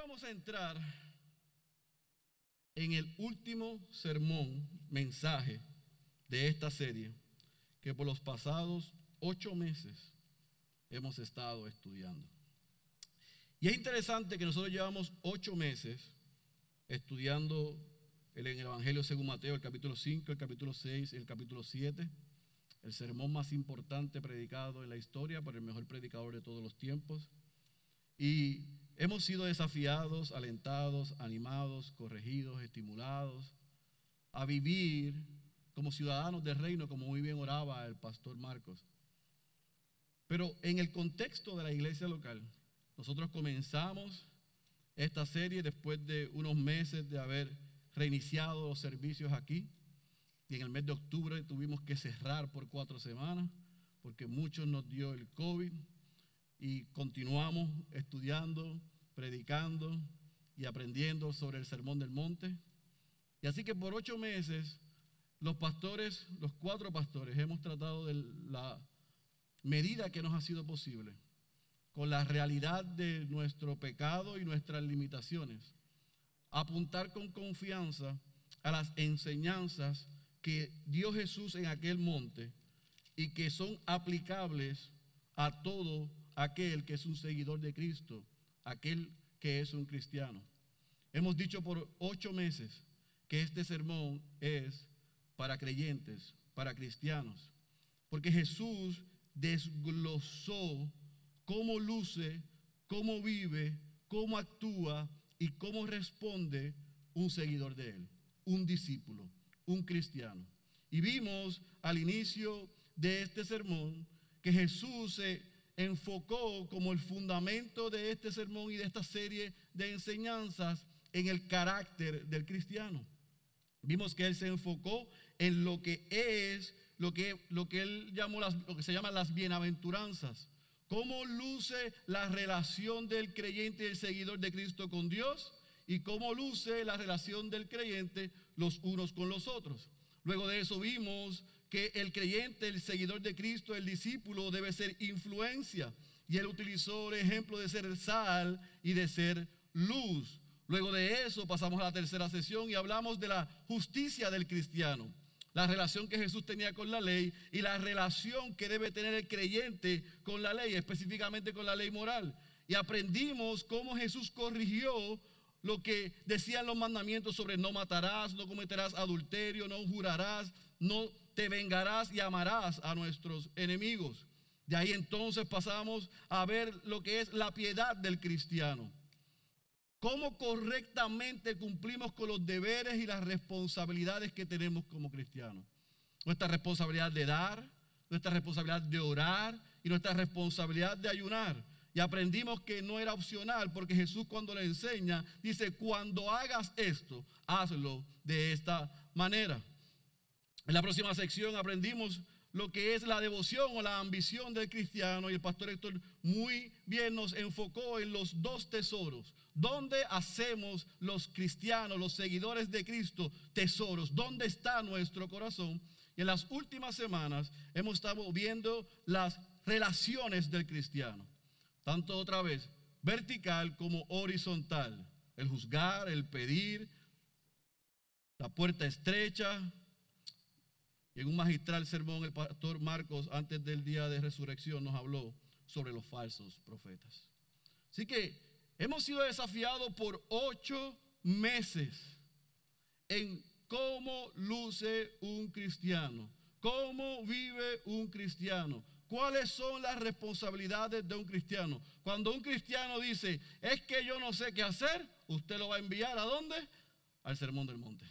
vamos a entrar en el último sermón, mensaje de esta serie, que por los pasados ocho meses hemos estado estudiando. Y es interesante que nosotros llevamos ocho meses estudiando el, el Evangelio según Mateo, el capítulo 5, el capítulo 6, el capítulo 7, el sermón más importante predicado en la historia por el mejor predicador de todos los tiempos. Y hemos sido desafiados, alentados, animados, corregidos, estimulados a vivir como ciudadanos del reino, como muy bien oraba el pastor Marcos. Pero en el contexto de la iglesia local, nosotros comenzamos esta serie después de unos meses de haber reiniciado los servicios aquí. Y en el mes de octubre tuvimos que cerrar por cuatro semanas porque muchos nos dio el COVID y continuamos estudiando, predicando y aprendiendo sobre el Sermón del Monte. Y así que por ocho meses los pastores, los cuatro pastores, hemos tratado de la medida que nos ha sido posible, con la realidad de nuestro pecado y nuestras limitaciones, apuntar con confianza a las enseñanzas que dio Jesús en aquel monte y que son aplicables a todo aquel que es un seguidor de Cristo, aquel que es un cristiano. Hemos dicho por ocho meses que este sermón es para creyentes, para cristianos, porque Jesús desglosó cómo luce, cómo vive, cómo actúa y cómo responde un seguidor de él, un discípulo, un cristiano. Y vimos al inicio de este sermón que Jesús se enfocó como el fundamento de este sermón y de esta serie de enseñanzas en el carácter del cristiano. Vimos que él se enfocó en lo que es, lo que, lo que él llamó las, lo que se llama las bienaventuranzas. Cómo luce la relación del creyente y el seguidor de Cristo con Dios y cómo luce la relación del creyente los unos con los otros. Luego de eso vimos que el creyente, el seguidor de Cristo, el discípulo debe ser influencia. Y él utilizó el ejemplo de ser sal y de ser luz. Luego de eso pasamos a la tercera sesión y hablamos de la justicia del cristiano, la relación que Jesús tenía con la ley y la relación que debe tener el creyente con la ley, específicamente con la ley moral. Y aprendimos cómo Jesús corrigió lo que decían los mandamientos sobre no matarás, no cometerás adulterio, no jurarás, no te vengarás y amarás a nuestros enemigos. De ahí entonces pasamos a ver lo que es la piedad del cristiano. Cómo correctamente cumplimos con los deberes y las responsabilidades que tenemos como cristianos. Nuestra responsabilidad de dar, nuestra responsabilidad de orar y nuestra responsabilidad de ayunar. Y aprendimos que no era opcional porque Jesús cuando le enseña dice, cuando hagas esto, hazlo de esta manera. En la próxima sección aprendimos lo que es la devoción o la ambición del cristiano y el pastor Héctor muy bien nos enfocó en los dos tesoros. ¿Dónde hacemos los cristianos, los seguidores de Cristo, tesoros? ¿Dónde está nuestro corazón? Y en las últimas semanas hemos estado viendo las relaciones del cristiano tanto otra vez vertical como horizontal. El juzgar, el pedir, la puerta estrecha. Y en un magistral sermón el pastor Marcos antes del día de resurrección nos habló sobre los falsos profetas. Así que hemos sido desafiados por ocho meses en cómo luce un cristiano, cómo vive un cristiano, ¿Cuáles son las responsabilidades de un cristiano? Cuando un cristiano dice, es que yo no sé qué hacer, usted lo va a enviar a dónde? Al Sermón del Monte.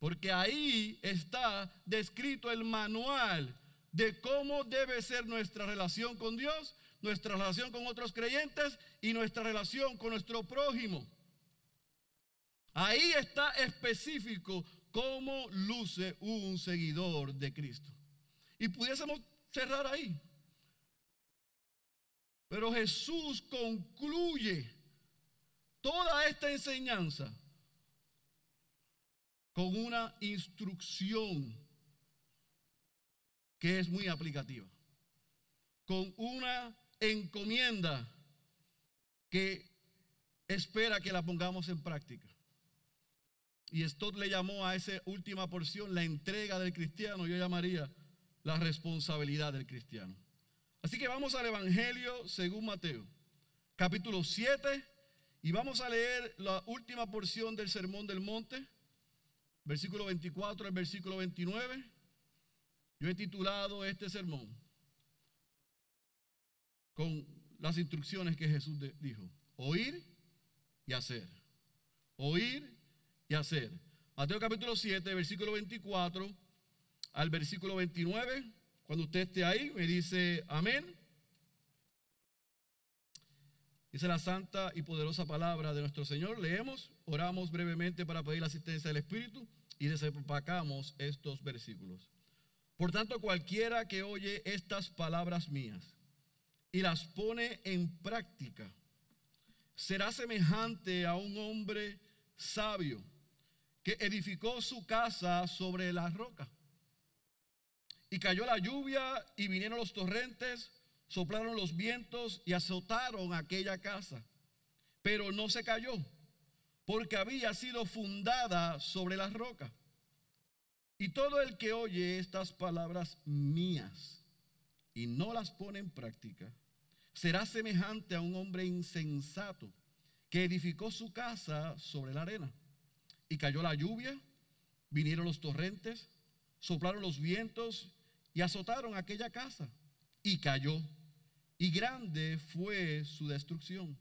Porque ahí está descrito el manual de cómo debe ser nuestra relación con Dios, nuestra relación con otros creyentes y nuestra relación con nuestro prójimo. Ahí está específico cómo luce un seguidor de Cristo. Y pudiésemos cerrar ahí. Pero Jesús concluye toda esta enseñanza con una instrucción que es muy aplicativa, con una encomienda que espera que la pongamos en práctica. Y esto le llamó a esa última porción la entrega del cristiano, yo llamaría la responsabilidad del cristiano. Así que vamos al Evangelio según Mateo, capítulo 7, y vamos a leer la última porción del Sermón del Monte, versículo 24 al versículo 29. Yo he titulado este sermón con las instrucciones que Jesús dijo. Oír y hacer. Oír y hacer. Mateo capítulo 7, versículo 24 al versículo 29. Cuando usted esté ahí, me dice amén. Dice la santa y poderosa palabra de nuestro Señor. Leemos, oramos brevemente para pedir la asistencia del Espíritu y desempacamos estos versículos. Por tanto, cualquiera que oye estas palabras mías y las pone en práctica, será semejante a un hombre sabio que edificó su casa sobre la roca. Y cayó la lluvia y vinieron los torrentes, soplaron los vientos y azotaron aquella casa. Pero no se cayó, porque había sido fundada sobre la roca. Y todo el que oye estas palabras mías y no las pone en práctica, será semejante a un hombre insensato que edificó su casa sobre la arena. Y cayó la lluvia, vinieron los torrentes, soplaron los vientos y azotaron aquella casa. Y cayó. Y grande fue su destrucción.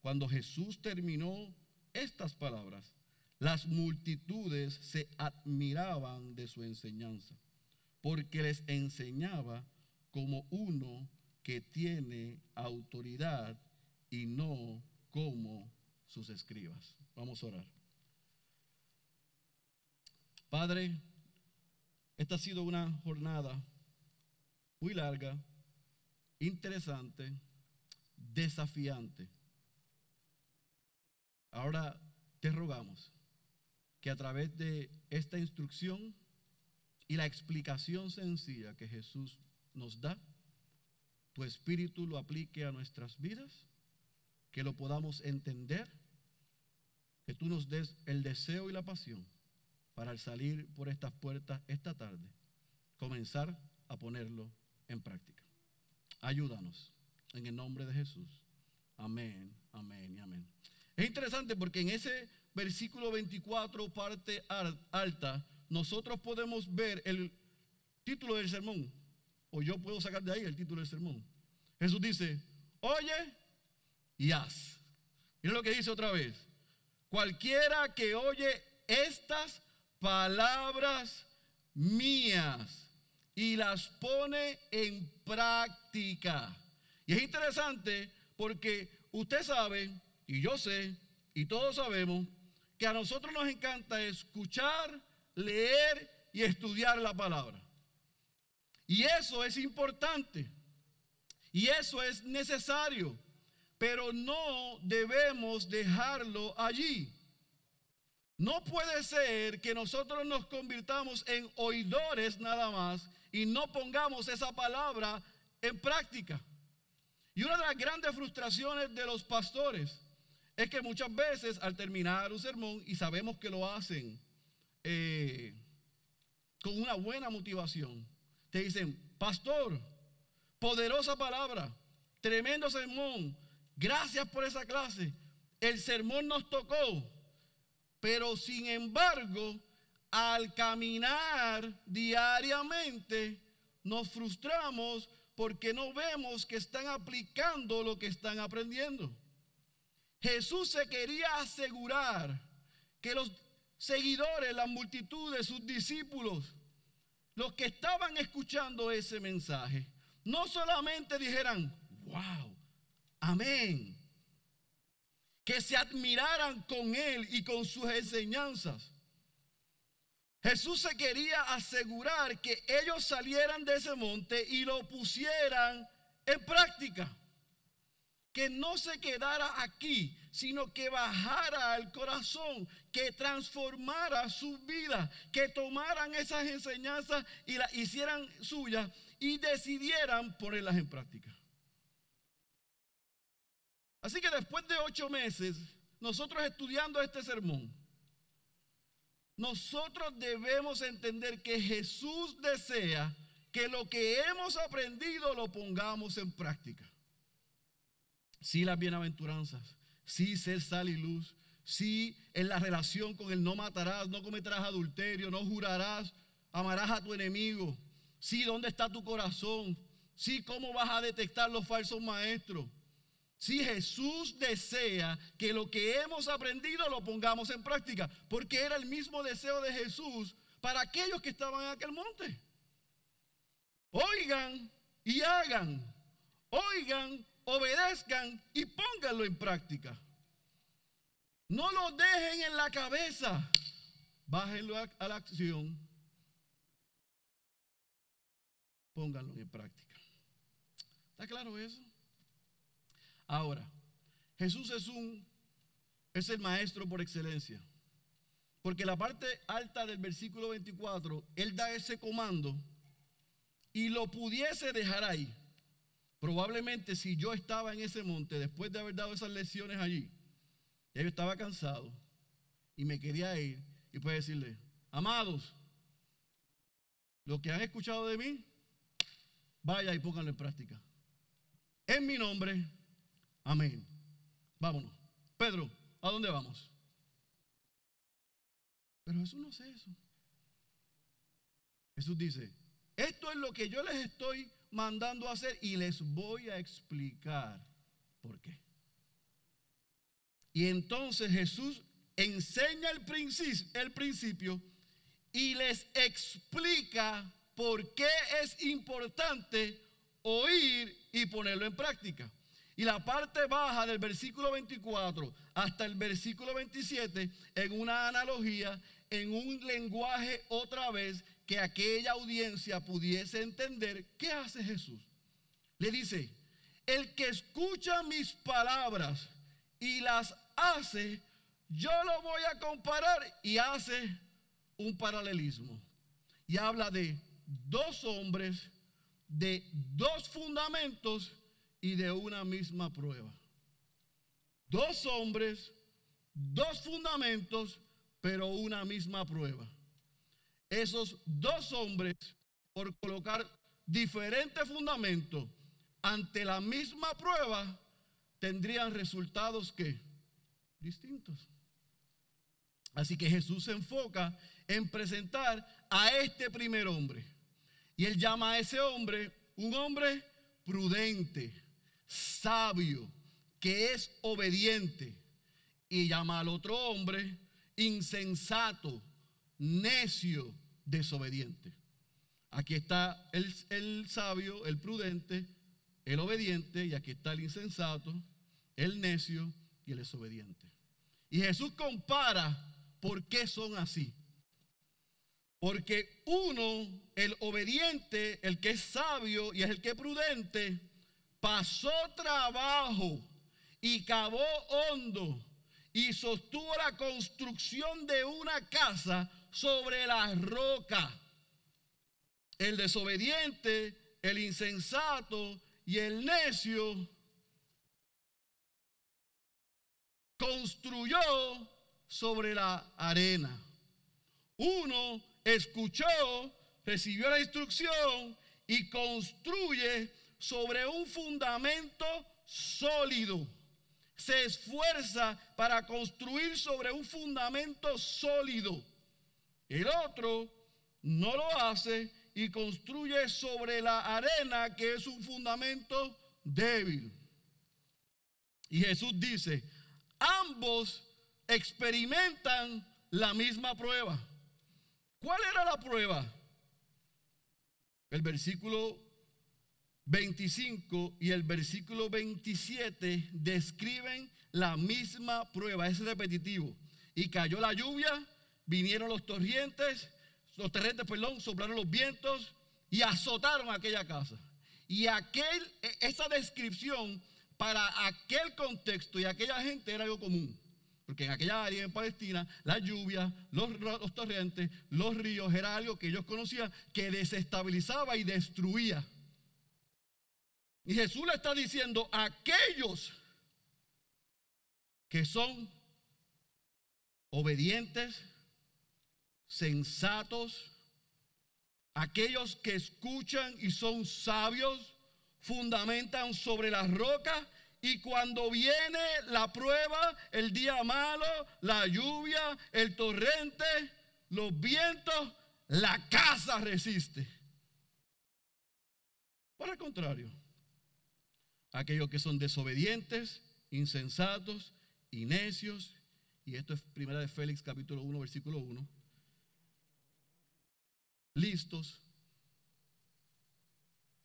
Cuando Jesús terminó estas palabras, las multitudes se admiraban de su enseñanza, porque les enseñaba como uno que tiene autoridad y no como sus escribas. Vamos a orar. Padre, esta ha sido una jornada muy larga, interesante, desafiante. Ahora te rogamos que a través de esta instrucción y la explicación sencilla que Jesús nos da, tu espíritu lo aplique a nuestras vidas, que lo podamos entender, que tú nos des el deseo y la pasión para al salir por estas puertas esta tarde, comenzar a ponerlo en práctica. Ayúdanos en el nombre de Jesús. Amén, amén y amén. Es interesante porque en ese versículo 24, parte alta, nosotros podemos ver el título del sermón, o yo puedo sacar de ahí el título del sermón. Jesús dice, oye y haz. Mira lo que dice otra vez. Cualquiera que oye estas palabras mías y las pone en práctica. Y es interesante porque usted sabe, y yo sé, y todos sabemos, que a nosotros nos encanta escuchar, leer y estudiar la palabra. Y eso es importante. Y eso es necesario. Pero no debemos dejarlo allí. No puede ser que nosotros nos convirtamos en oidores nada más y no pongamos esa palabra en práctica. Y una de las grandes frustraciones de los pastores es que muchas veces al terminar un sermón, y sabemos que lo hacen eh, con una buena motivación, te dicen, pastor, poderosa palabra, tremendo sermón, gracias por esa clase, el sermón nos tocó, pero sin embargo, al caminar diariamente, nos frustramos porque no vemos que están aplicando lo que están aprendiendo. Jesús se quería asegurar que los seguidores, la multitud de sus discípulos, los que estaban escuchando ese mensaje, no solamente dijeran, wow, amén, que se admiraran con él y con sus enseñanzas. Jesús se quería asegurar que ellos salieran de ese monte y lo pusieran en práctica que no se quedara aquí, sino que bajara al corazón, que transformara su vida, que tomaran esas enseñanzas y las hicieran suyas y decidieran ponerlas en práctica. Así que después de ocho meses, nosotros estudiando este sermón, nosotros debemos entender que Jesús desea que lo que hemos aprendido lo pongamos en práctica. Sí las bienaventuranzas, sí ser sal y luz, sí en la relación con el no matarás, no cometerás adulterio, no jurarás, amarás a tu enemigo, sí dónde está tu corazón, sí cómo vas a detectar los falsos maestros. Si Jesús desea que lo que hemos aprendido lo pongamos en práctica, porque era el mismo deseo de Jesús para aquellos que estaban en aquel monte. Oigan y hagan, oigan, obedezcan y pónganlo en práctica. No lo dejen en la cabeza, bájenlo a, la acción, pónganlo en práctica. ¿Está claro eso? Ahora, Jesús es un es el maestro por excelencia. Porque la parte alta del versículo 24, él da ese comando y lo pudiese dejar ahí. Probablemente si yo estaba en ese monte después de haber dado esas lecciones allí, ya yo estaba cansado y me quería ir y puede decirle, amados, lo que han escuchado de mí, vaya y pónganlo en práctica. En mi nombre, Amén. Vámonos. Pedro, ¿a dónde vamos? Pero Jesús no hace eso. Jesús dice, esto es lo que yo les estoy mandando a hacer y les voy a explicar por qué. Y entonces Jesús enseña el principio, el principio y les explica por qué es importante oír y ponerlo en práctica. Y la parte baja del versículo 24 hasta el versículo 27 en una analogía, en un lenguaje otra vez que aquella audiencia pudiese entender qué hace Jesús. Le dice, el que escucha mis palabras y las hace, yo lo voy a comparar y hace un paralelismo. Y habla de dos hombres, de dos fundamentos y de una misma prueba. Dos hombres, dos fundamentos, pero una misma prueba. Esos dos hombres, por colocar diferentes fundamentos ante la misma prueba, tendrían resultados que distintos. Así que Jesús se enfoca en presentar a este primer hombre. Y él llama a ese hombre un hombre prudente sabio, que es obediente, y llama al otro hombre insensato, necio, desobediente. Aquí está el, sabio, el prudente, el obediente, y aquí está el insensato, el necio y el desobediente. Y Jesús compara por qué son así. Porque uno, el obediente, el que es sabio y es el que es prudente, pasó trabajo y cavó hondo y sostuvo la construcción de una casa sobre la roca. El desobediente, el insensato y el necio construyó sobre la arena. Uno escuchó, recibió la instrucción y construye sobre un fundamento sólido. Se esfuerza para construir sobre un fundamento sólido. El otro no lo hace y construye sobre la arena que es un fundamento débil. Y Jesús dice, ambos experimentan la misma prueba. ¿Cuál era la prueba? El versículo 25 y el versículo 27 describen la misma prueba, es repetitivo. Y cayó la lluvia, vinieron los torrentes, los torrentes, perdón, soplaron los vientos y azotaron aquella casa. Y aquel, e, esa descripción para aquel contexto y aquella gente era algo común. Porque en aquella área en Palestina, la lluvia, los, los torrentes, los ríos, era algo que ellos conocían que desestabilizaba y destruía. Y Jesús le está diciendo a aquellos que son obedientes, sensatos, aquellos que escuchan y son sabios, fundamentan sobre la roca y cuando viene la prueba, el día malo, la lluvia, el torrente, los vientos, la casa resiste. Por el contrario, aquellos que son desobedientes, insensatos y necios, y esto es primera de Félix capítulo 1 versículo 1, listos,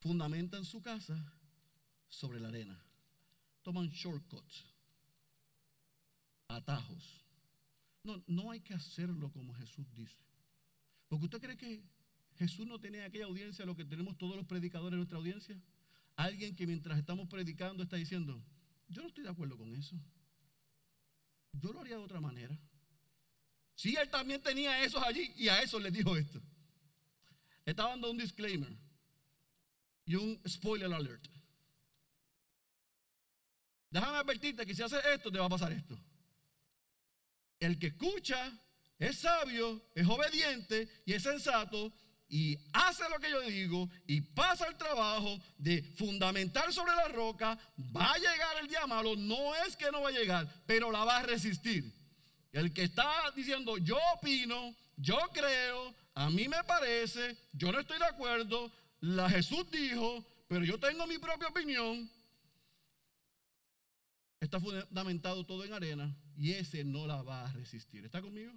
fundamentan su casa sobre la arena. Toman shortcuts, atajos. No, no hay que hacerlo como Jesús dice. Porque usted cree que Jesús no tenía aquella audiencia, lo que tenemos todos los predicadores en nuestra audiencia. Alguien que mientras estamos predicando está diciendo, yo no estoy de acuerdo con eso. Yo lo haría de otra manera. Sí, él también tenía esos allí y a eso le dijo esto. Estaba dando un disclaimer y un spoiler alert. Déjame advertirte que si haces esto, te va a pasar esto. El que escucha es sabio, es obediente y es sensato y hace lo que yo digo y pasa el trabajo de fundamentar sobre la roca, va a llegar el día malo, no es que no va a llegar, pero la va a resistir. El que está diciendo, yo opino, yo creo, a mí me parece, yo no estoy de acuerdo, la Jesús dijo, pero yo tengo mi propia opinión, está fundamentado todo en arena y ese no la va a resistir. ¿Está conmigo?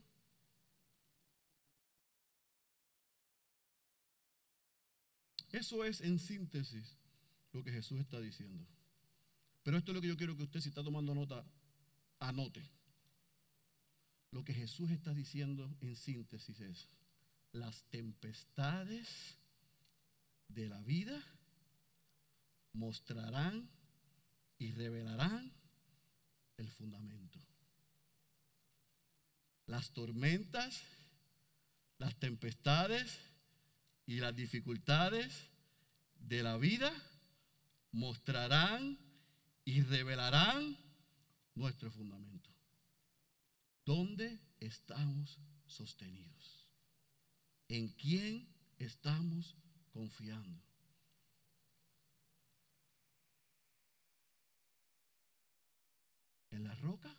Eso es en síntesis lo que Jesús está diciendo. Pero esto es lo que yo quiero que usted, si está tomando nota, anote. Lo que Jesús está diciendo en síntesis es, las tempestades de la vida mostrarán y revelarán el fundamento. Las tormentas, las tempestades, y las dificultades de la vida mostrarán y revelarán nuestro fundamento. ¿Dónde estamos sostenidos? ¿En quién estamos confiando? ¿En la roca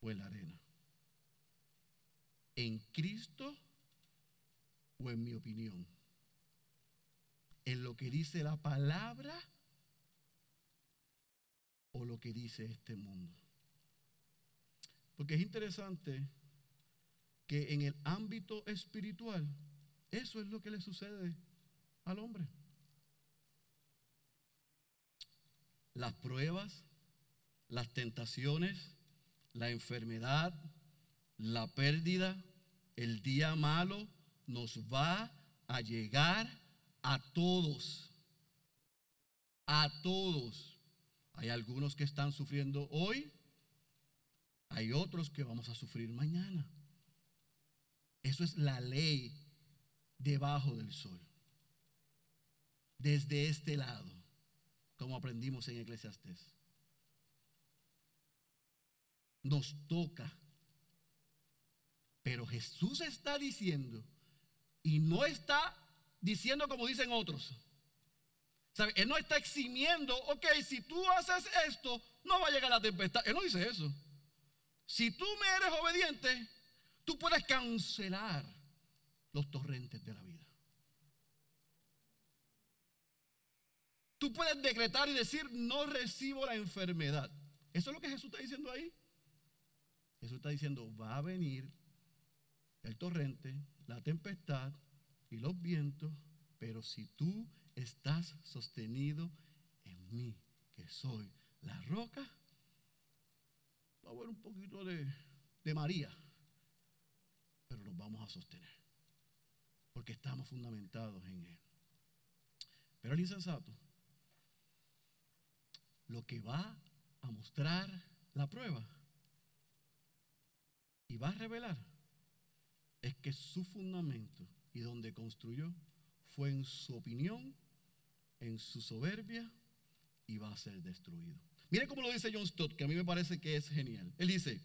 o en la arena? ¿En Cristo o en mi opinión? ¿En lo que dice la palabra o lo que dice este mundo? Porque es interesante que en el ámbito espiritual, eso es lo que le sucede al hombre. Las pruebas, las tentaciones, la enfermedad, la pérdida, el día malo, nos va a llegar a todos. A todos. Hay algunos que están sufriendo hoy, hay otros que vamos a sufrir mañana. Eso es la ley debajo del sol. Desde este lado, como aprendimos en Eclesiastés. Nos toca. Pero Jesús está diciendo y no está diciendo como dicen otros. ¿Sabe? Él no está eximiendo, ok, si tú haces esto, no va a llegar la tempestad. Él no dice eso. Si tú me eres obediente, tú puedes cancelar los torrentes de la vida. Tú puedes decretar y decir, no recibo la enfermedad. Eso es lo que Jesús está diciendo ahí. Jesús está diciendo, va a venir el torrente, la tempestad y los vientos, pero si tú estás sostenido en mí, que soy la roca, va a haber un poquito de, de María, pero nos vamos a sostener, porque estamos fundamentados en Él. Pero el insensato, lo que va a mostrar la prueba y va a revelar es que su fundamento y donde construyó fue en su opinión, en su soberbia y va a ser destruido. Mire cómo lo dice John Stott, que a mí me parece que es genial. Él dice,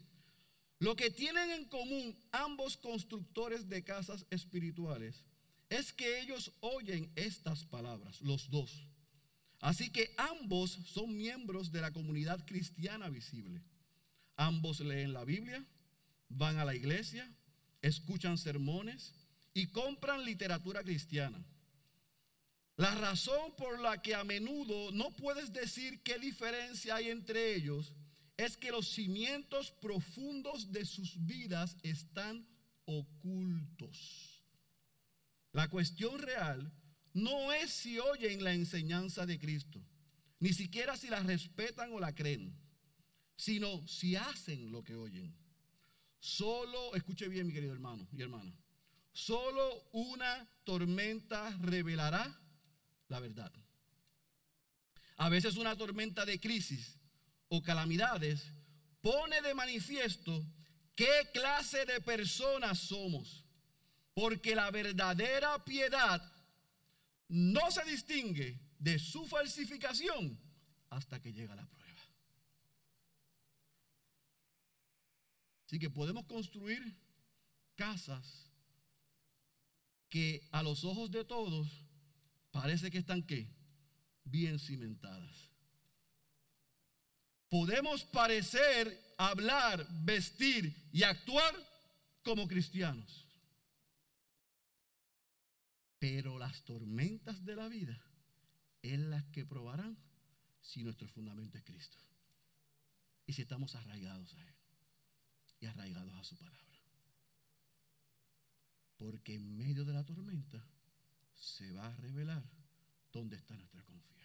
lo que tienen en común ambos constructores de casas espirituales es que ellos oyen estas palabras, los dos. Así que ambos son miembros de la comunidad cristiana visible. Ambos leen la Biblia, van a la iglesia, escuchan sermones y compran literatura cristiana. La razón por la que a menudo no puedes decir qué diferencia hay entre ellos es que los cimientos profundos de sus vidas están ocultos. La cuestión real no es si oyen la enseñanza de Cristo, ni siquiera si la respetan o la creen, sino si hacen lo que oyen. Solo, escuche bien mi querido hermano y hermana, solo una tormenta revelará la verdad. A veces una tormenta de crisis calamidades pone de manifiesto qué clase de personas somos. Porque la verdadera piedad no se distingue de su falsificación hasta que llega la prueba. Así que podemos construir casas que a los ojos de todos parece que están qué? Bien cimentadas. Podemos parecer, hablar, vestir y actuar como cristianos. Pero las tormentas de la vida es las que probarán si nuestro fundamento es Cristo. Y si estamos arraigados a Él y arraigados a su palabra. Porque en medio de la tormenta se va a revelar dónde está nuestra confianza.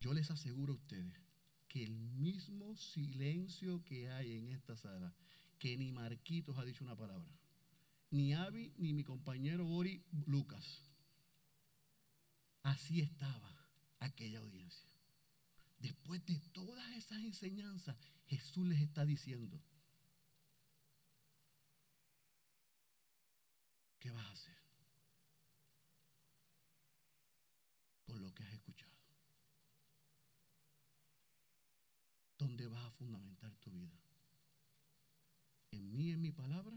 Yo les aseguro a ustedes que el mismo silencio que hay en esta sala, que ni Marquitos ha dicho una palabra, ni Avi, ni mi compañero Ori Lucas, así estaba aquella audiencia. Después de todas esas enseñanzas, Jesús les está diciendo, ¿qué vas a hacer? con lo que has escuchado. ¿Dónde vas a fundamentar tu vida? ¿En mí, en mi palabra?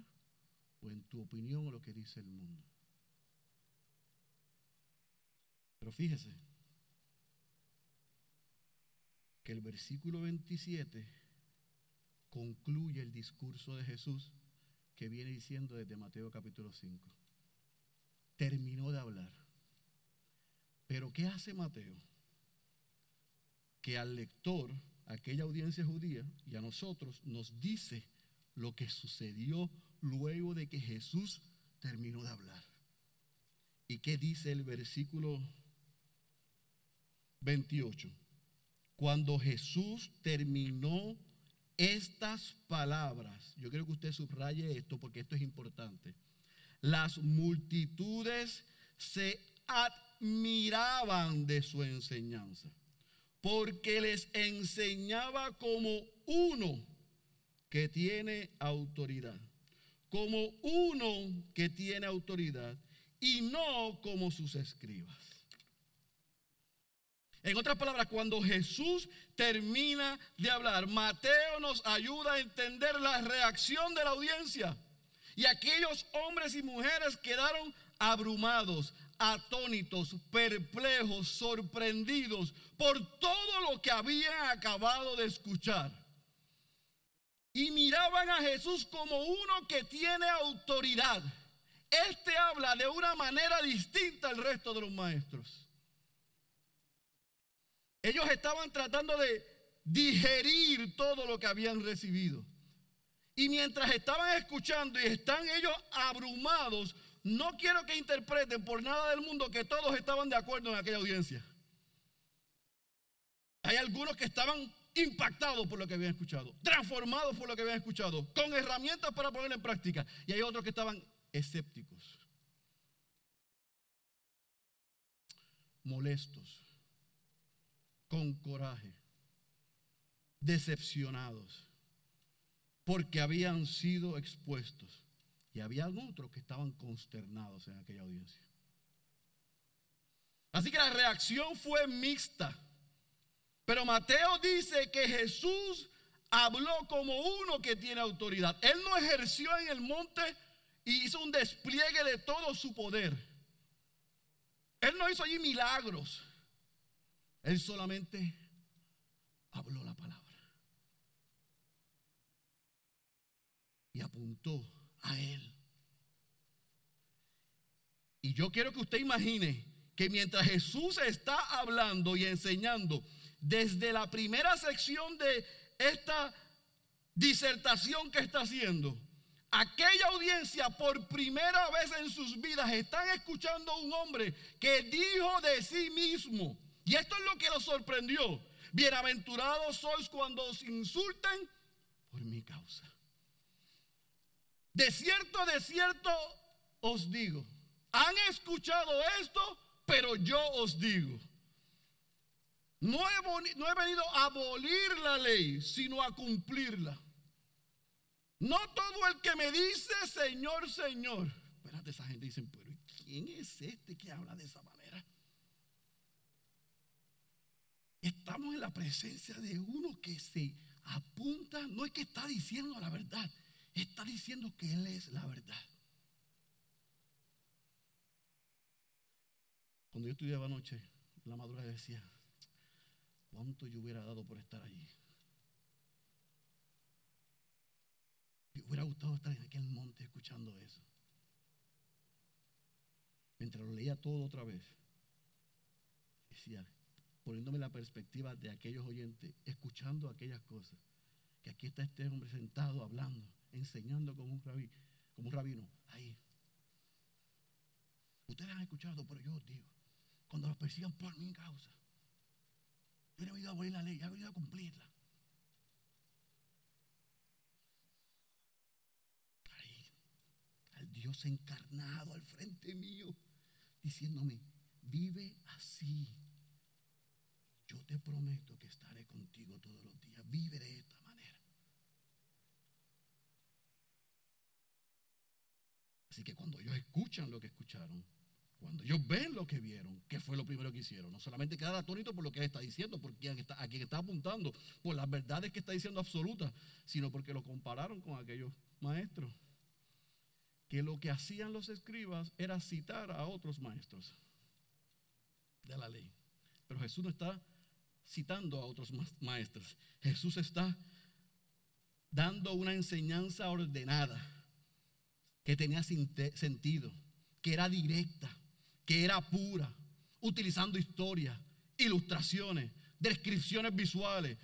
¿O en tu opinión o lo que dice el mundo? Pero fíjese que el versículo 27 concluye el discurso de Jesús que viene diciendo desde Mateo capítulo 5. Terminó de hablar. Pero ¿qué hace Mateo? Que al lector, aquella audiencia judía y a nosotros nos dice lo que sucedió luego de que Jesús terminó de hablar. ¿Y qué dice el versículo 28? Cuando Jesús terminó estas palabras, yo quiero que usted subraye esto porque esto es importante. Las multitudes se admiraban de su enseñanza, porque les enseñaba como uno que tiene autoridad, como uno que tiene autoridad y no como sus escribas. En otras palabras, cuando Jesús termina de hablar, Mateo nos ayuda a entender la reacción de la audiencia. Y aquellos hombres y mujeres quedaron abrumados, atónitos, perplejos, sorprendidos por todo lo que habían acabado de escuchar. Y miraban a Jesús como uno que tiene autoridad. Este habla de una manera distinta al resto de los maestros. Ellos estaban tratando de digerir todo lo que habían recibido. Y mientras estaban escuchando y están ellos abrumados, no quiero que interpreten por nada del mundo que todos estaban de acuerdo en aquella audiencia. Hay algunos que estaban impactados por lo que habían escuchado, transformados por lo que habían escuchado, con herramientas para poner en práctica. Y hay otros que estaban escépticos, molestos, con coraje, decepcionados, porque habían sido expuestos y había otros que estaban consternados en aquella audiencia. Así que la reacción fue mixta. Pero Mateo dice que Jesús habló como uno que tiene autoridad. Él no ejerció en el monte y hizo un despliegue de todo su poder. Él no hizo allí milagros. Él solamente habló la palabra. Y apuntó a él. Y yo quiero que usted imagine que mientras Jesús está hablando y enseñando, desde la primera sección de esta disertación que está haciendo, aquella audiencia por primera vez en sus vidas están escuchando a un hombre que dijo de sí mismo, y esto es lo que los sorprendió, bienaventurados sois cuando os insulten por mi causa. De cierto, de cierto os digo, han escuchado esto, pero yo os digo, no he, venido a abolir la ley, sino a cumplirla. No todo el que me dice Señor, Señor. Espérate, esa gente dice, pero ¿quién es este que habla de esa manera? Estamos en la presencia de uno que se apunta, no es que está diciendo la verdad, está diciendo que Él es la verdad. Cuando yo estudiaba anoche, en la madrugada decía, ¿cuánto yo hubiera dado por estar allí? Me hubiera gustado estar en aquel monte escuchando eso. Mientras lo leía todo otra vez, decía, poniéndome la perspectiva de aquellos oyentes, escuchando aquellas cosas, que aquí está este hombre sentado hablando, enseñando como un, rabí, como un rabino, ahí. Ustedes han escuchado, pero yo digo, cuando los persigan por mi causa. Yo he venido a abolir la ley, he venido a cumplirla. Ahí, al Dios encarnado al frente mío, diciéndome, vive así. Yo te prometo que estaré contigo todos los días. Vive de esta manera. Que cuando ellos escuchan lo que escucharon, cuando ellos ven lo que vieron, ¿qué fue lo primero que hicieron? No solamente quedar atónito por lo que él está diciendo, por quien está, a quien está apuntando, por las verdades que está diciendo absolutas, sino porque lo compararon con aquellos maestros. Que lo que hacían los escribas era citar a otros maestros de la ley. Pero Jesús no está citando a otros maestros. Jesús está dando una enseñanza ordenada que tenía sentido, que era directa, que era pura, utilizando historias, ilustraciones, descripciones visuales,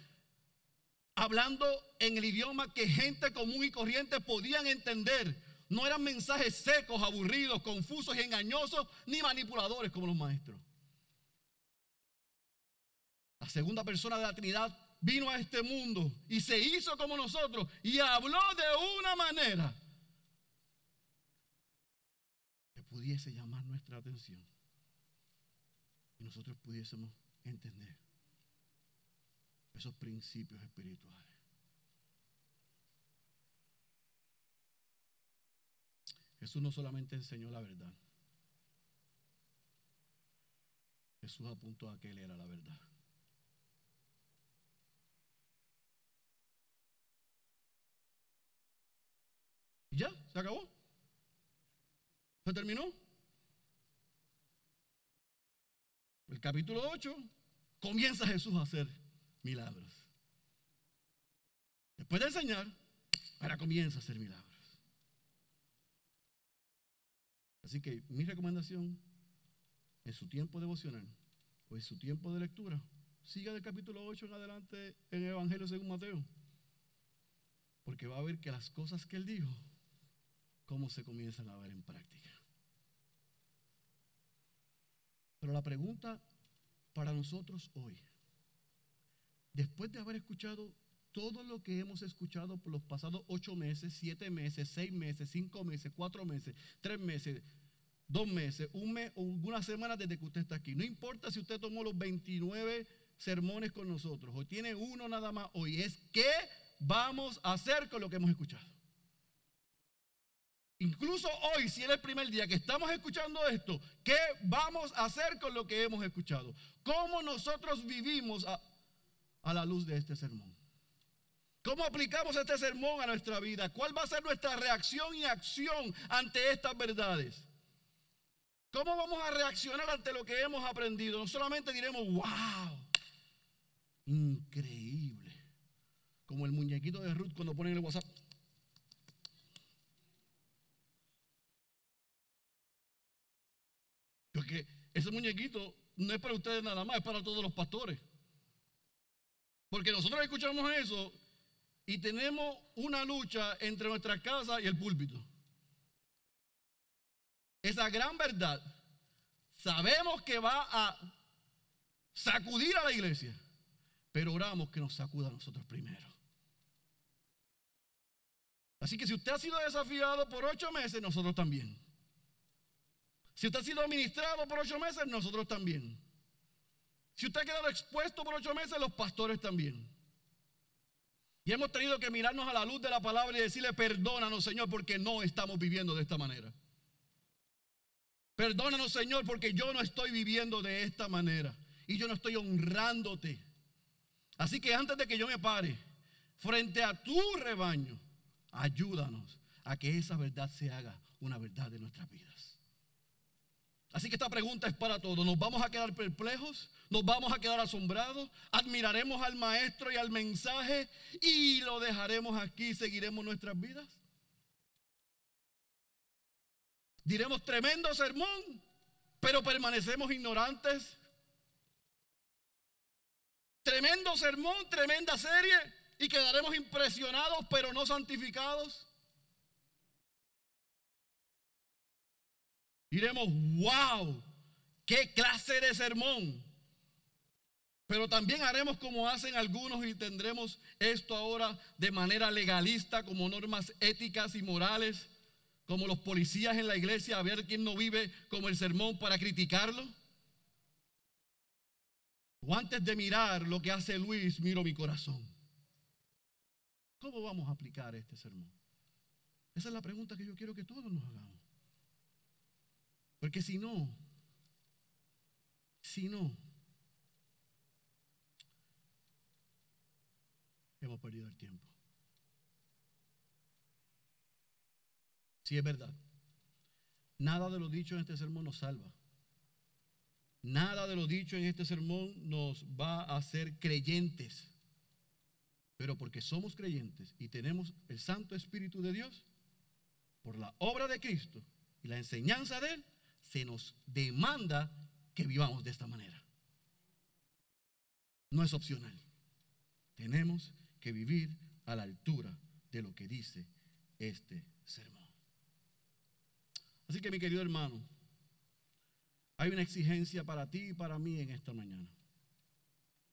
hablando en el idioma que gente común y corriente podían entender. No eran mensajes secos, aburridos, confusos y engañosos, ni manipuladores como los maestros. La segunda persona de la Trinidad vino a este mundo y se hizo como nosotros y habló de una manera que pudiese llamar atención y nosotros pudiésemos entender esos principios espirituales. Jesús no solamente enseñó la verdad, Jesús apuntó a que Él era la verdad. ¿Ya? ¿Se acabó? ¿Se terminó? el capítulo 8, comienza Jesús a hacer milagros. Después de enseñar, ahora comienza a hacer milagros. Así que mi recomendación en su tiempo devocional o en su tiempo de lectura, siga del capítulo 8 en adelante en el Evangelio según Mateo. Porque va a ver que las cosas que él dijo, cómo se comienzan a ver en práctica. Pero la pregunta para nosotros hoy, después de haber escuchado todo lo que hemos escuchado por los pasados ocho meses, siete meses, seis meses, cinco meses, cuatro meses, tres meses, dos meses, un mes o una semana desde que usted está aquí. No importa si usted tomó los 29 sermones con nosotros o tiene uno nada más hoy, es qué vamos a hacer con lo que hemos escuchado. Incluso hoy, si es el primer día que estamos escuchando esto, ¿qué vamos a hacer con lo que hemos escuchado? ¿Cómo nosotros vivimos a la luz de este sermón. ¿Cómo aplicamos este sermón a nuestra vida? ¿Cuál va a ser nuestra reacción y acción ante estas verdades? ¿Cómo vamos a reaccionar ante lo que hemos aprendido? No solamente diremos, wow, increíble. Como el muñequito de Ruth cuando ponen el WhatsApp. Porque ese muñequito no es para ustedes nada más, es para todos los pastores. Porque nosotros escuchamos eso y tenemos una lucha entre nuestra casa y el púlpito. Esa gran verdad sabemos que va a sacudir a la iglesia, pero oramos que nos sacuda a nosotros primero. Así que si usted ha sido desafiado por ocho meses, nosotros también. Si usted ha sido administrado por ocho meses, nosotros también. Si usted ha quedado expuesto por ocho meses, los pastores también. Y hemos tenido que mirarnos a la luz de la palabra y decirle, perdónanos Señor, porque no estamos viviendo de esta manera. Perdónanos Señor, porque yo no estoy viviendo de esta manera. Y yo no estoy honrándote. Así que antes de que yo me pare frente a tu rebaño, ayúdanos a que esa verdad se haga una verdad de nuestras vidas. Así que esta pregunta es para todos. ¿Nos vamos a quedar perplejos? ¿Nos vamos a quedar asombrados? ¿Admiraremos al maestro y al mensaje y lo dejaremos aquí y seguiremos nuestras vidas? Diremos tremendo sermón, pero permanecemos ignorantes. Tremendo sermón, tremenda serie y quedaremos impresionados, pero no santificados. Diremos, wow, qué clase de sermón. Pero también haremos como hacen algunos y tendremos esto ahora de manera legalista, como normas éticas y morales, como los policías en la iglesia, a ver quién no vive como el sermón para criticarlo. O antes de mirar lo que hace Luis, miro mi corazón. ¿Cómo vamos a aplicar este sermón? Esa es la pregunta que yo quiero que todos nos hagamos. Porque si no, si no, hemos perdido el tiempo. Si es verdad, nada de lo dicho en este sermón nos salva. Nada de lo dicho en este sermón nos va a hacer creyentes. Pero porque somos creyentes y tenemos el Santo Espíritu de Dios, por la obra de Cristo y la enseñanza de Él, se nos demanda que vivamos de esta manera. No es opcional. Tenemos que vivir a la altura de lo que dice este sermón. Así que mi querido hermano, hay una exigencia para ti y para mí en esta mañana.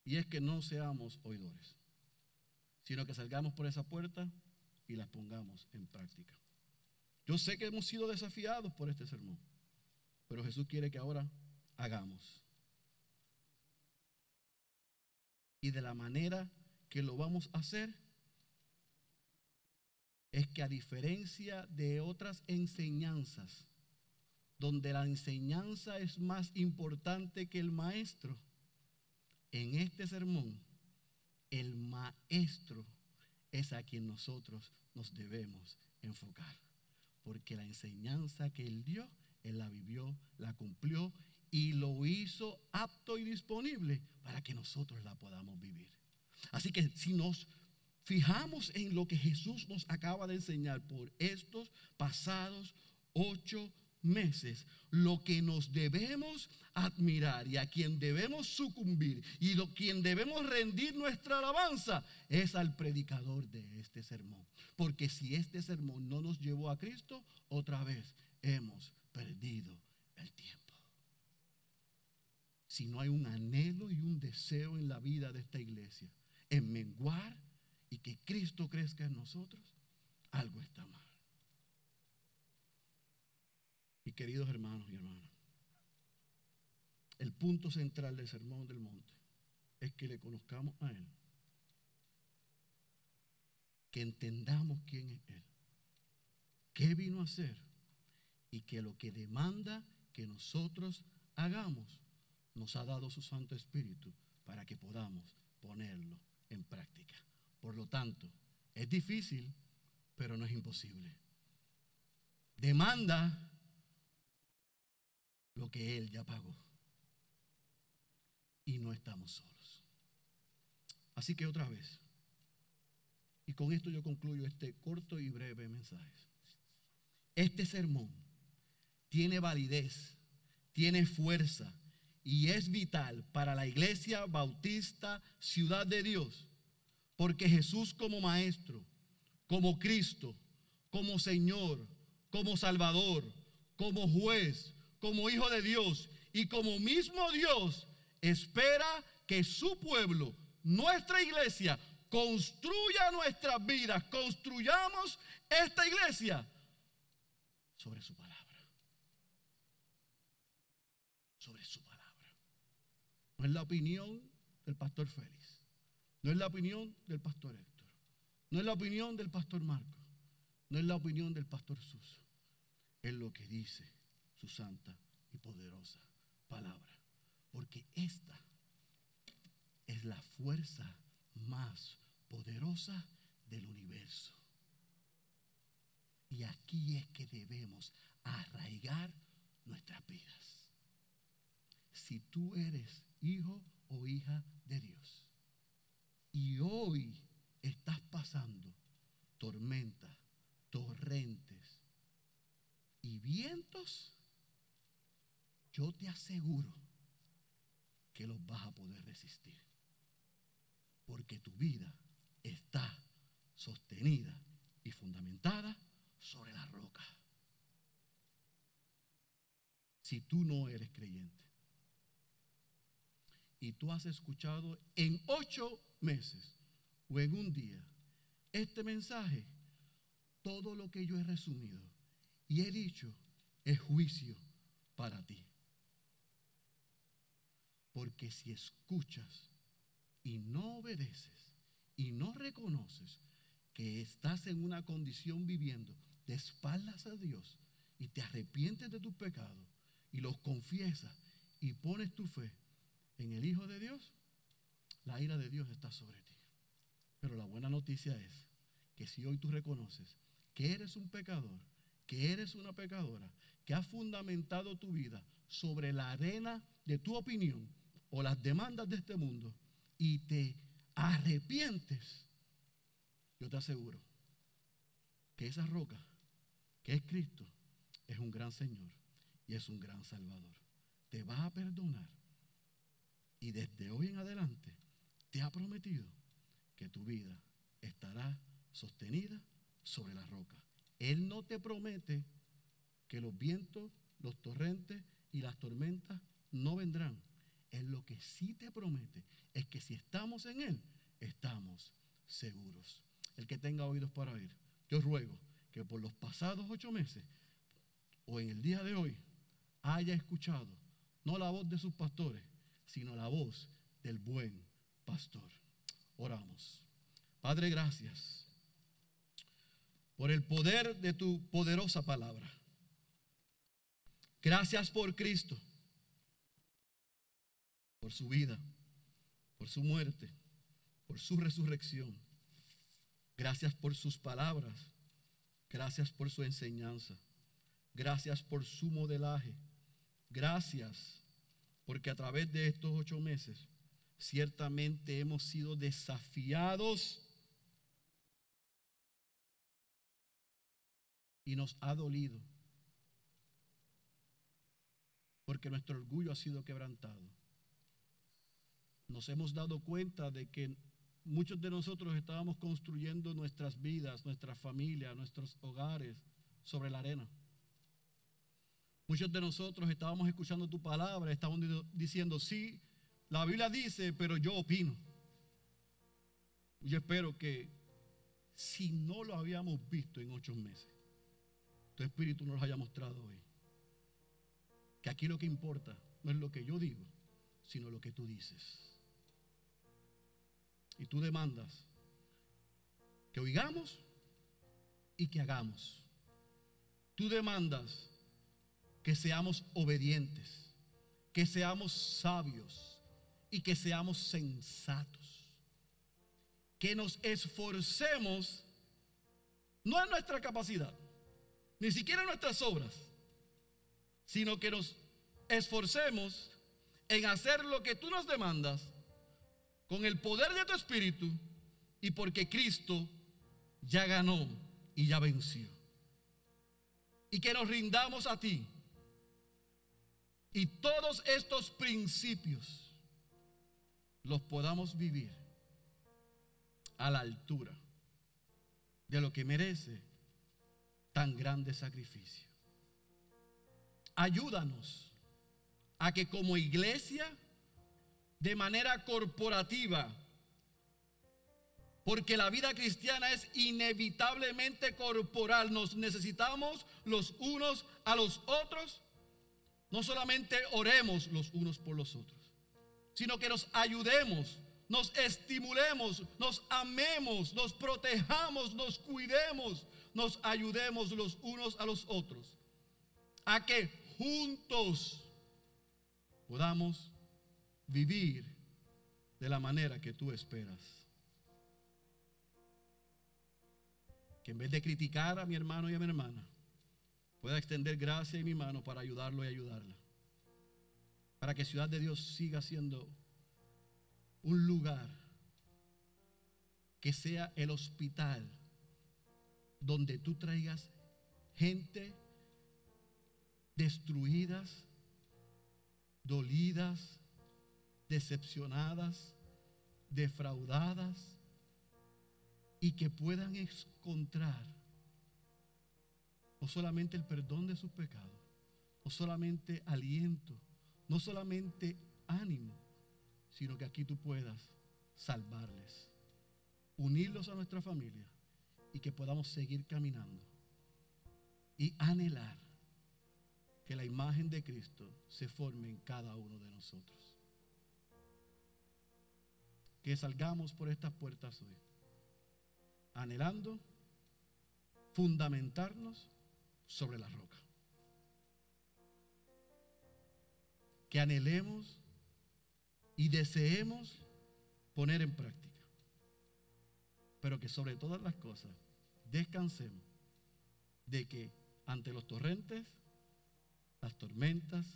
Y es que no seamos oidores, sino que salgamos por esa puerta y las pongamos en práctica. Yo sé que hemos sido desafiados por este sermón. Pero Jesús quiere que ahora hagamos. Y de la manera que lo vamos a hacer es que a diferencia de otras enseñanzas, donde la enseñanza es más importante que el maestro, en este sermón, el maestro es a quien nosotros nos debemos enfocar. Porque la enseñanza que él dio él la vivió, la cumplió y lo hizo apto y disponible para que nosotros la podamos vivir. Así que si nos fijamos en lo que Jesús nos acaba de enseñar por estos pasados ocho meses, lo que nos debemos admirar y a quien debemos sucumbir y lo quien debemos rendir nuestra alabanza es al predicador de este sermón. Porque si este sermón no nos llevó a Cristo, otra vez hemos perdido el tiempo. Si no hay un anhelo y un deseo en la vida de esta iglesia, en menguar y que Cristo crezca en nosotros, algo está mal. Y queridos hermanos y hermanas, el punto central del Sermón del Monte es que le conozcamos a Él, que entendamos quién es Él, qué vino a hacer y que lo que demanda que nosotros hagamos nos ha dado su Santo Espíritu para que podamos ponerlo en práctica. Por lo tanto, es difícil, pero no es imposible. Demanda lo que Él ya pagó. Y no estamos solos. Así que otra vez, y con esto yo concluyo este corto y breve mensaje. Este sermón tiene validez, tiene fuerza y es vital para la iglesia bautista Ciudad de Dios, porque Jesús como Maestro, como Cristo, como Señor, como Salvador, como juez, como Hijo de Dios y como mismo Dios, espera que su pueblo, nuestra iglesia, construya nuestras vidas, construyamos esta iglesia sobre su palabra. Sobre su palabra. No es la opinión del pastor Félix. No es la opinión del pastor Héctor. No es la opinión del pastor Marco. No es la opinión del pastor Suso. Es lo que dice su santa y poderosa palabra. Porque esta es la fuerza más poderosa del universo. Y aquí es que debemos arraigar nuestras vidas. Si tú eres hijo o hija de Dios y hoy estás pasando tormentas, torrentes y vientos, yo te aseguro que los vas a poder resistir. Porque tu vida está sostenida y fundamentada sobre la roca. Si tú no eres creyente y tú has escuchado en ocho meses o en un día este mensaje, todo lo que yo he resumido y he dicho es juicio para ti. Porque si escuchas y no obedeces y no reconoces que estás en una condición viviendo de espaldas a Dios y te arrepientes de tus pecados y los confiesas y pones tu fe en el Hijo de Dios, la ira de Dios está sobre ti. Pero la buena noticia es que si hoy tú reconoces que eres un pecador, que eres una pecadora, que has fundamentado tu vida sobre la arena de tu opinión o las demandas de este mundo y te arrepientes, yo te aseguro que esa roca, que es Cristo, es un gran Señor y es un gran Salvador. Te va a perdonar y desde hoy en adelante te ha prometido que tu vida estará sostenida sobre la roca. Él no te promete que los vientos, los torrentes y las tormentas no vendrán. Él lo que sí te promete es que si estamos en Él, estamos seguros. El que tenga oídos para oír, yo ruego que por los pasados ocho meses o en el día de hoy haya escuchado no la voz de sus pastores, sino la voz del buen pastor. Oramos. Padre, gracias por el poder de tu poderosa palabra. Gracias por Cristo, por su vida, por su muerte, por su resurrección. Gracias por sus palabras. Gracias por su enseñanza. Gracias por su modelaje. Gracias porque a través de estos ocho meses ciertamente hemos sido desafiados y nos ha dolido porque nuestro orgullo ha sido quebrantado. Nos hemos dado cuenta de que muchos de nosotros estábamos construyendo nuestras vidas, nuestra familia, nuestros hogares sobre la arena. Muchos de nosotros estábamos escuchando tu palabra, estábamos diciendo, sí, la Biblia dice, pero yo opino. Yo espero que si no lo habíamos visto en ocho meses, tu Espíritu nos haya mostrado hoy. Que aquí lo que importa no es lo que yo digo, sino lo que tú dices. Y tú demandas que oigamos y que hagamos. Tú demandas que seamos obedientes, que seamos sabios y que seamos sensatos. que nos esforcemos, no en nuestra capacidad, ni siquiera en nuestras obras, sino que nos esforcemos en hacer lo que tú nos demandas con el poder de tu espíritu y porque Cristo ya ganó y ya venció. Y que nos rindamos a ti. Y todos estos principios los podamos vivir a la altura de lo que merece tan grande sacrificio. Ayúdanos a que como iglesia, de manera corporativa, porque la vida cristiana es inevitablemente corporal, nos necesitamos los unos a los otros, no solamente oremos los unos por los otros, sino que nos ayudemos, nos estimulemos, nos amemos, nos protejamos, nos cuidemos, nos ayudemos los unos a los otros, a que juntos podamos vivir de la manera que tú esperas. Que en vez de criticar a mi hermano y a mi hermana, pueda extender gracia y mi mano para ayudarlo y ayudarla. Para que Ciudad de Dios siga siendo un lugar que sea el hospital donde tú traigas gente destruidas, dolidas, decepcionadas, defraudadas y que puedan encontrar no solamente el perdón de sus pecados, no solamente aliento, no solamente ánimo, sino que aquí tú puedas salvarles, unirlos a nuestra familia y que podamos seguir caminando y anhelar que la imagen de Cristo se forme en cada uno de nosotros. Que salgamos por estas puertas hoy, anhelando fundamentarnos sobre la roca. Que anhelemos y deseemos poner en práctica. Pero que sobre todas las cosas descansemos de que ante los torrentes las tormentas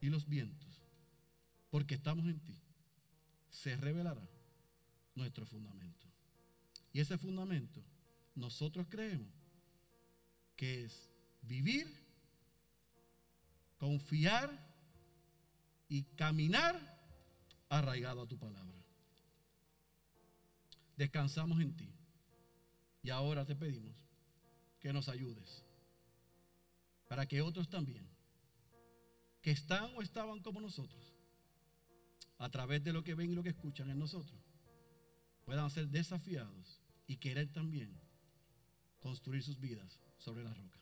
y los vientos, porque estamos en ti, se revelará nuestro fundamento. Y ese fundamento nosotros creemos que es vivir, confiar y caminar arraigado a tu palabra. Descansamos en ti. Y ahora te pedimos que nos ayudes para que otros también, que están o estaban como nosotros, a través de lo que ven y lo que escuchan en nosotros, puedan ser desafiados y querer también construir sus vidas sobre la roca.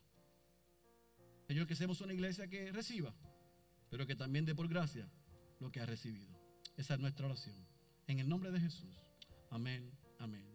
Señor, que seamos una iglesia que reciba, pero que también dé por gracia lo que ha recibido. Esa es nuestra oración. En el nombre de Jesús. Amén, amén.